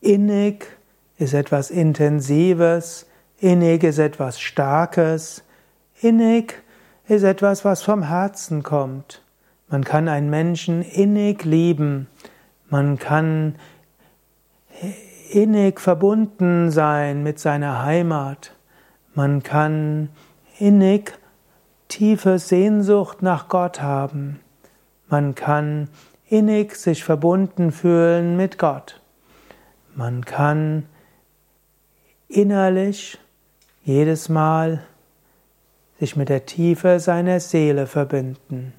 Innig ist etwas Intensives, innig ist etwas Starkes, innig ist etwas, was vom Herzen kommt. Man kann einen Menschen innig lieben, man kann innig verbunden sein mit seiner Heimat, man kann innig tiefe Sehnsucht nach Gott haben, man kann innig sich verbunden fühlen mit Gott. Man kann innerlich jedes Mal sich mit der Tiefe seiner Seele verbinden.